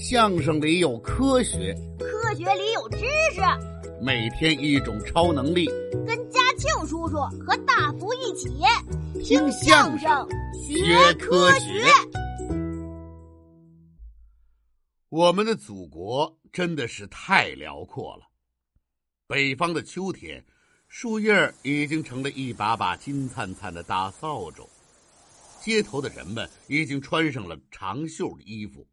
相声里有科学，科学里有知识。每天一种超能力，跟嘉庆叔叔和大福一起听相声学科学。我们的祖国真的是太辽阔了。北方的秋天，树叶已经成了一把把金灿灿的大扫帚，街头的人们已经穿上了长袖的衣服。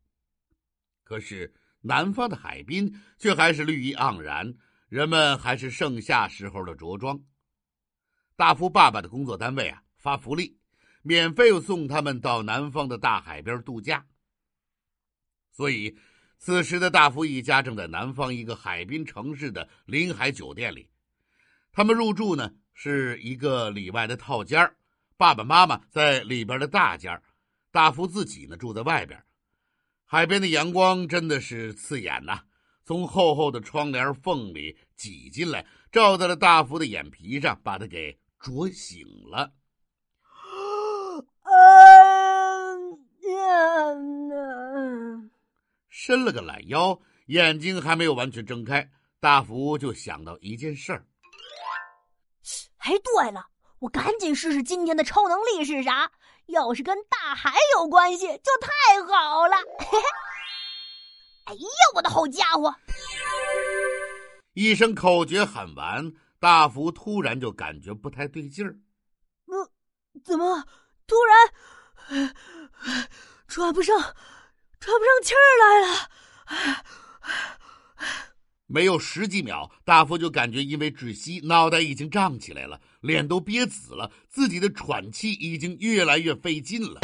可是南方的海滨却还是绿意盎然，人们还是盛夏时候的着装。大福爸爸的工作单位啊发福利，免费送他们到南方的大海边度假。所以，此时的大福一家正在南方一个海滨城市的临海酒店里。他们入住呢是一个里外的套间爸爸妈妈在里边的大间大福自己呢住在外边。海边的阳光真的是刺眼呐，从厚厚的窗帘缝里挤进来，照在了大福的眼皮上，把他给灼醒了。嗯，伸了个懒腰，眼睛还没有完全睁开，大福就想到一件事儿。哎，对了，我赶紧试试今天的超能力是啥。要是跟大海有关系，就太好了！哎呀，我的好家伙！一声口诀喊完，大福突然就感觉不太对劲儿。嗯，怎么突然喘不上、喘不上气儿来了？没有十几秒，大夫就感觉因为窒息，脑袋已经胀起来了，脸都憋紫了，自己的喘气已经越来越费劲了。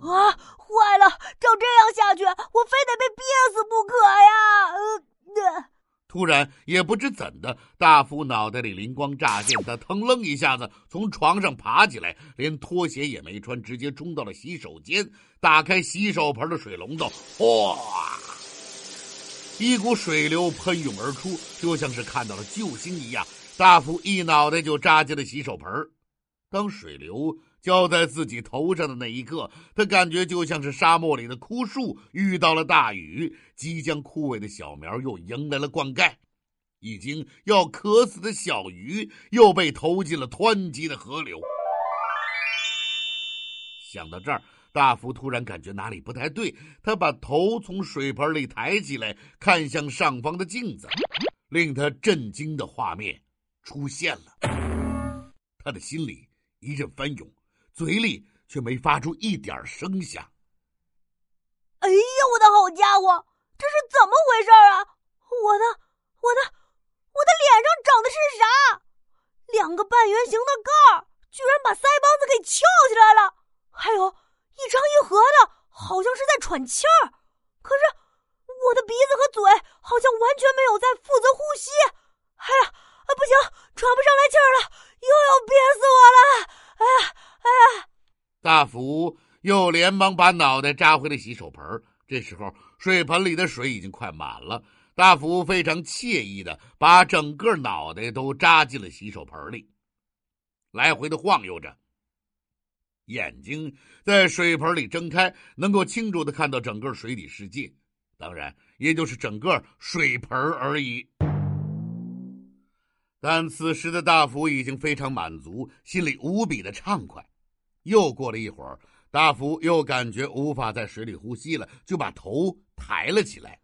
啊，坏了！照这样下去，我非得被憋死不可呀！呃，突然，也不知怎的，大福脑袋里灵光乍现，他腾楞一下子从床上爬起来，连拖鞋也没穿，直接冲到了洗手间，打开洗手盆的水龙头，哗！一股水流喷涌而出，就像是看到了救星一样。大福一脑袋就扎进了洗手盆当水流浇在自己头上的那一刻，他感觉就像是沙漠里的枯树遇到了大雨，即将枯萎的小苗又迎来了灌溉，已经要渴死的小鱼又被投进了湍急的河流。想到这儿。大福突然感觉哪里不太对，他把头从水盆里抬起来，看向上方的镜子，令他震惊的画面出现了。他的心里一阵翻涌，嘴里却没发出一点声响。哎呀，我的好家伙，这是怎么回事啊？我的、我的、我的脸上长的是啥？两个半圆形的盖儿，居然把腮帮子给翘起来了，还有。一张一合的，好像是在喘气儿，可是我的鼻子和嘴好像完全没有在负责呼吸。哎呀，啊不行，喘不上来气儿了，又要憋死我了！哎呀，哎呀！大福又连忙把脑袋扎回了洗手盆。这时候，水盆里的水已经快满了。大福非常惬意的把整个脑袋都扎进了洗手盆里，来回的晃悠着。眼睛在水盆里睁开，能够清楚的看到整个水底世界，当然也就是整个水盆而已。但此时的大福已经非常满足，心里无比的畅快。又过了一会儿，大福又感觉无法在水里呼吸了，就把头抬了起来。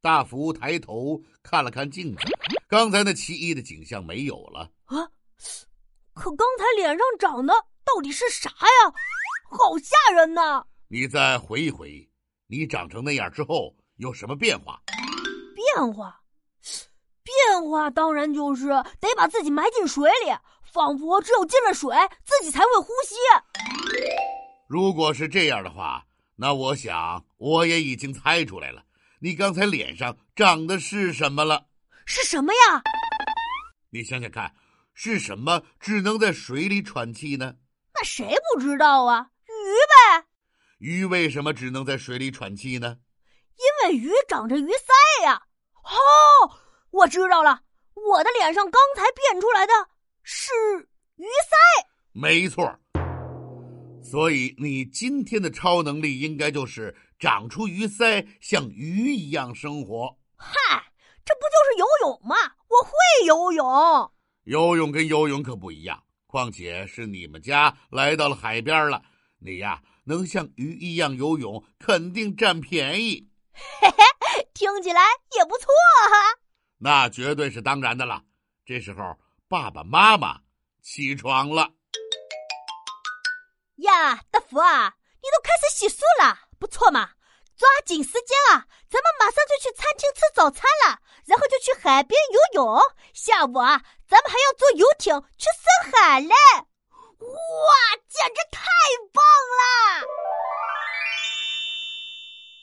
大福抬头看了看镜子，刚才那奇异的景象没有了。啊！可刚才脸上长的到底是啥呀？好吓人呐！你再回忆回忆，你长成那样之后有什么变化？变化，变化当然就是得把自己埋进水里，仿佛只有进了水，自己才会呼吸。如果是这样的话，那我想我也已经猜出来了，你刚才脸上长的是什么了？是什么呀？你想想看。是什么只能在水里喘气呢？那谁不知道啊？鱼呗。鱼为什么只能在水里喘气呢？因为鱼长着鱼鳃呀。哦，我知道了，我的脸上刚才变出来的是鱼鳃。没错。所以你今天的超能力应该就是长出鱼鳃，像鱼一样生活。嗨，这不就是游泳吗？我会游泳。游泳跟游泳可不一样，况且是你们家来到了海边了，你呀能像鱼一样游泳，肯定占便宜。嘿嘿，听起来也不错哈。那绝对是当然的了。这时候，爸爸妈妈起床了。呀，大福啊，你都开始洗漱了，不错嘛！抓紧时间啊，咱们马上就去餐厅吃早餐了，然后就去海边游泳。下午啊，咱们还要坐游艇去深海嘞！哇，简直太棒了！